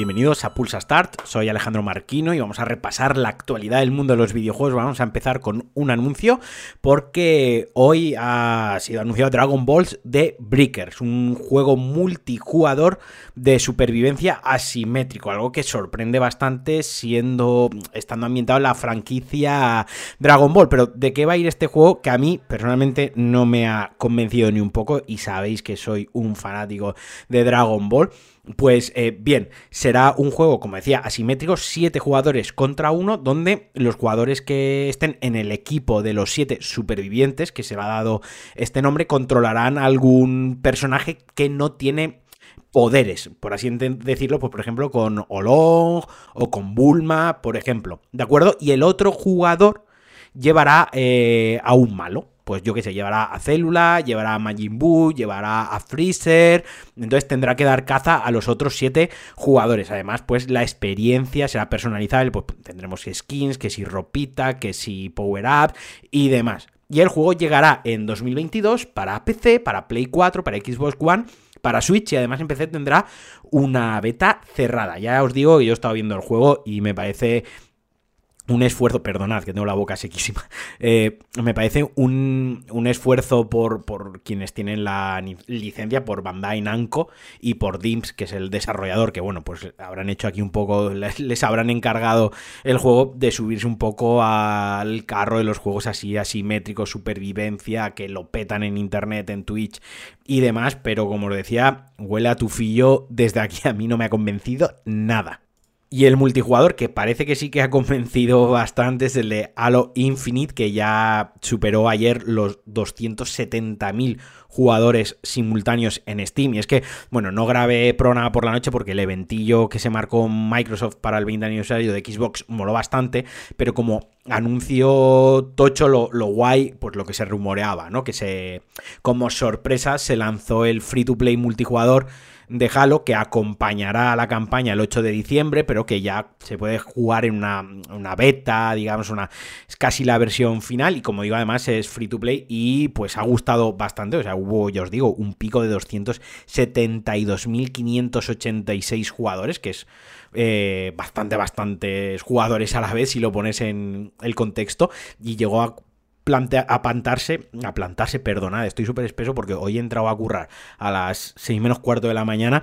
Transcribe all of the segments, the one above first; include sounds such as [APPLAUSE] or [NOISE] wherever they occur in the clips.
Bienvenidos a Pulsa Start, soy Alejandro Marquino y vamos a repasar la actualidad del mundo de los videojuegos. Vamos a empezar con un anuncio porque hoy ha sido anunciado Dragon Balls de Breakers, un juego multijugador de supervivencia asimétrico, algo que sorprende bastante siendo estando ambientado en la franquicia Dragon Ball, pero ¿de qué va a ir este juego que a mí personalmente no me ha convencido ni un poco y sabéis que soy un fanático de Dragon Ball? Pues eh, bien, será un juego, como decía, asimétrico, 7 jugadores contra uno, donde los jugadores que estén en el equipo de los 7 supervivientes, que se le ha dado este nombre, controlarán algún personaje que no tiene poderes, por así decirlo, pues por ejemplo con Olong o con Bulma, por ejemplo, ¿de acuerdo? Y el otro jugador llevará eh, a un malo, pues yo qué sé, llevará a Célula, llevará a Majin Buu, llevará a Freezer, entonces tendrá que dar caza a los otros siete jugadores. Además, pues la experiencia será personalizable, pues tendremos skins, que si ropita, que si power up y demás. Y el juego llegará en 2022 para PC, para Play 4, para Xbox One para Switch y además en PC tendrá una beta cerrada. Ya os digo, yo he estado viendo el juego y me parece un esfuerzo, perdonad que tengo la boca sequísima, [LAUGHS] eh, me parece un, esfuerzo por, por, quienes tienen la licencia, por Bandai Namco y por Dimps, que es el desarrollador, que bueno, pues habrán hecho aquí un poco, [LAUGHS] les, habrán encargado el juego de subirse un poco al carro de los juegos así asimétricos, supervivencia, que lo petan en internet, en Twitch y demás, pero como os decía, huele a tufillo, desde aquí a mí no me ha convencido nada. Y el multijugador que parece que sí que ha convencido [LAUGHS] bastante es el de Halo Infinite, que ya superó ayer los 270.000 jugadores simultáneos en Steam. Y es que, bueno, no grabé pro nada por la noche porque el eventillo que se marcó Microsoft para el 20 aniversario de Xbox moló bastante, pero como anuncio tocho, lo, lo guay, pues lo que se rumoreaba, ¿no? Que se, como sorpresa, se lanzó el free to play multijugador de Halo que acompañará a la campaña el 8 de diciembre, pero que ya se puede jugar en una, beta, digamos, una es casi la versión final y como digo, además es free to play y pues ha gustado bastante, o sea, hubo, ya os digo, un pico de 272.586 jugadores, que es eh, bastante, bastantes jugadores a la vez si lo pones en el contexto y llegó a a plantarse, a perdonad, estoy súper espeso porque hoy he entrado a currar a las 6 menos cuarto de la mañana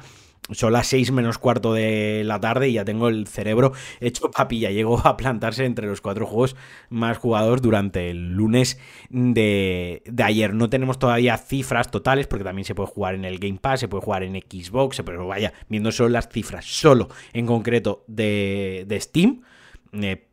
son las 6 menos cuarto de la tarde y ya tengo el cerebro hecho papilla. Llegó a plantarse entre los cuatro juegos más jugados durante el lunes de, de, ayer. No tenemos todavía cifras totales porque también se puede jugar en el Game Pass, se puede jugar en Xbox, pero vaya, viendo solo las cifras, solo en concreto de, de Steam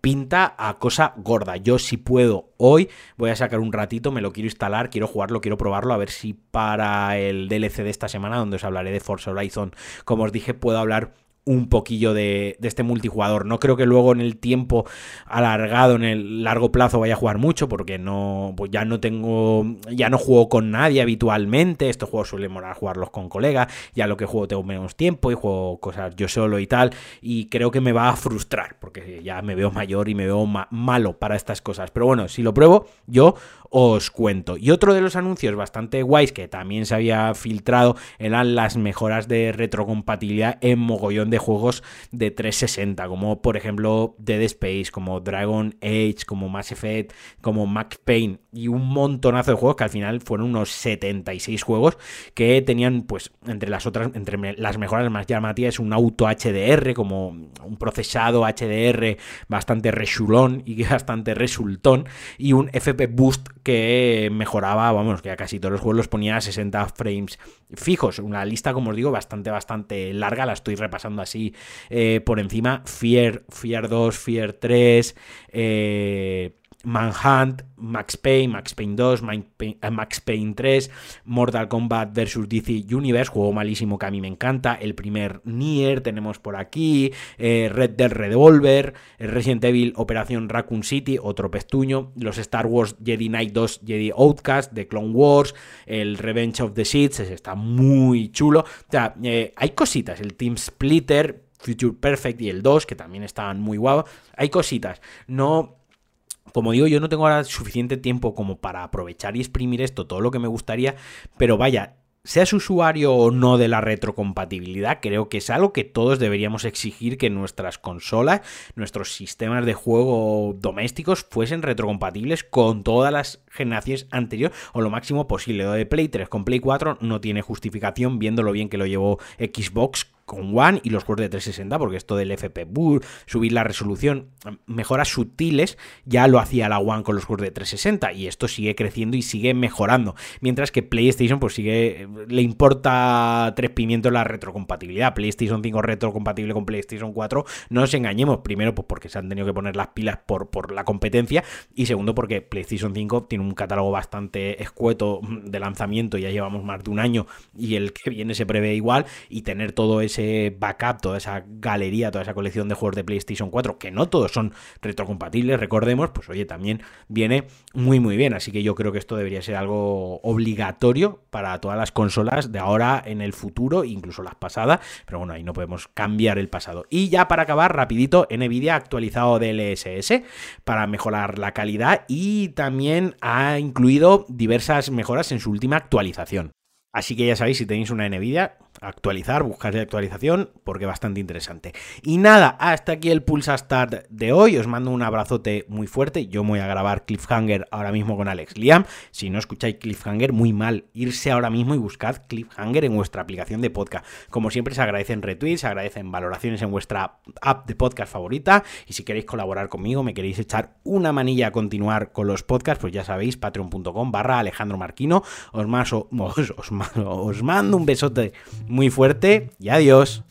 pinta a cosa gorda. Yo si puedo hoy voy a sacar un ratito, me lo quiero instalar, quiero jugarlo, quiero probarlo, a ver si para el DLC de esta semana, donde os hablaré de Forza Horizon, como os dije, puedo hablar un poquillo de, este multijugador. No creo que luego en el tiempo alargado, en el largo plazo, vaya a jugar mucho, porque no, pues ya no tengo, ya no juego con nadie habitualmente. Estos juegos suelen morar jugarlos con colegas. Ya lo que juego tengo menos tiempo y juego cosas yo solo y tal. Y creo que me va a frustrar, porque ya me veo mayor y me veo malo para estas cosas. Pero bueno, si lo pruebo, yo os cuento. Y otro de los anuncios bastante guays que también se había filtrado eran las mejoras de retrocompatibilidad en mogollón de juegos de 360, como por ejemplo Dead Space, como Dragon Age, como Mass Effect, como Max Payne y un montonazo de juegos que al final fueron unos 76 juegos que tenían pues entre las otras entre las mejoras más llamativas un auto HDR como un procesado HDR bastante resulón y [LAUGHS] bastante resultón y un FP boost que mejoraba, vamos, que a casi todos los juegos los ponía a 60 frames fijos. Una lista, como os digo, bastante, bastante larga, la estoy repasando así eh, por encima. Fear, Fear 2, Fear 3, eh, Manhunt, Max Payne, Max Payne 2, eh, Max Payne 3, Mortal Kombat vs DC Universe, juego malísimo que a mí me encanta, el primer Nier tenemos por aquí, eh, Red Dead Revolver, Resident Evil Operación Raccoon City, otro pestuño, los Star Wars Jedi Knight 2, Jedi Outcast, The Clone Wars, el Revenge of the Sith, está muy chulo, o sea, eh, hay cositas, el Team Splitter, Future Perfect y el 2, que también estaban muy guapos, hay cositas, no como digo, yo no tengo ahora suficiente tiempo como para aprovechar y exprimir esto todo lo que me gustaría, pero vaya, seas usuario o no de la retrocompatibilidad, creo que es algo que todos deberíamos exigir que nuestras consolas, nuestros sistemas de juego domésticos fuesen retrocompatibles con todas las generaciones anteriores o lo máximo posible. Lo de Play 3 con Play 4 no tiene justificación viendo lo bien que lo llevó Xbox con One y los juegos de 360, porque esto del FP subir la resolución, mejoras sutiles, ya lo hacía la One con los juegos de 360 y esto sigue creciendo y sigue mejorando. Mientras que PlayStation pues sigue, le importa tres pimientos la retrocompatibilidad. PlayStation 5 retrocompatible con PlayStation 4, no nos engañemos, primero pues porque se han tenido que poner las pilas por, por la competencia y segundo porque PlayStation 5 tiene un catálogo bastante escueto de lanzamiento, ya llevamos más de un año y el que viene se prevé igual y tener todo eso ese backup, toda esa galería, toda esa colección de juegos de PlayStation 4, que no todos son retrocompatibles, recordemos, pues oye, también viene muy muy bien. Así que yo creo que esto debería ser algo obligatorio para todas las consolas de ahora en el futuro, incluso las pasadas, pero bueno, ahí no podemos cambiar el pasado. Y ya para acabar, rapidito, Nvidia ha actualizado DLSS para mejorar la calidad y también ha incluido diversas mejoras en su última actualización. Así que ya sabéis, si tenéis una Nvidia, actualizar, buscar la actualización, porque bastante interesante. Y nada, hasta aquí el Pulsa Start de hoy. Os mando un abrazote muy fuerte. Yo voy a grabar Cliffhanger ahora mismo con Alex Liam. Si no escucháis Cliffhanger, muy mal. Irse ahora mismo y buscad Cliffhanger en vuestra aplicación de podcast. Como siempre, se agradecen retweets, se agradecen valoraciones en vuestra app de podcast favorita. Y si queréis colaborar conmigo, me queréis echar una manilla a continuar con los podcasts, pues ya sabéis, patreon.com barra Alejandro Marquino. Os, [LAUGHS] os, os mando un besote muy fuerte y adiós.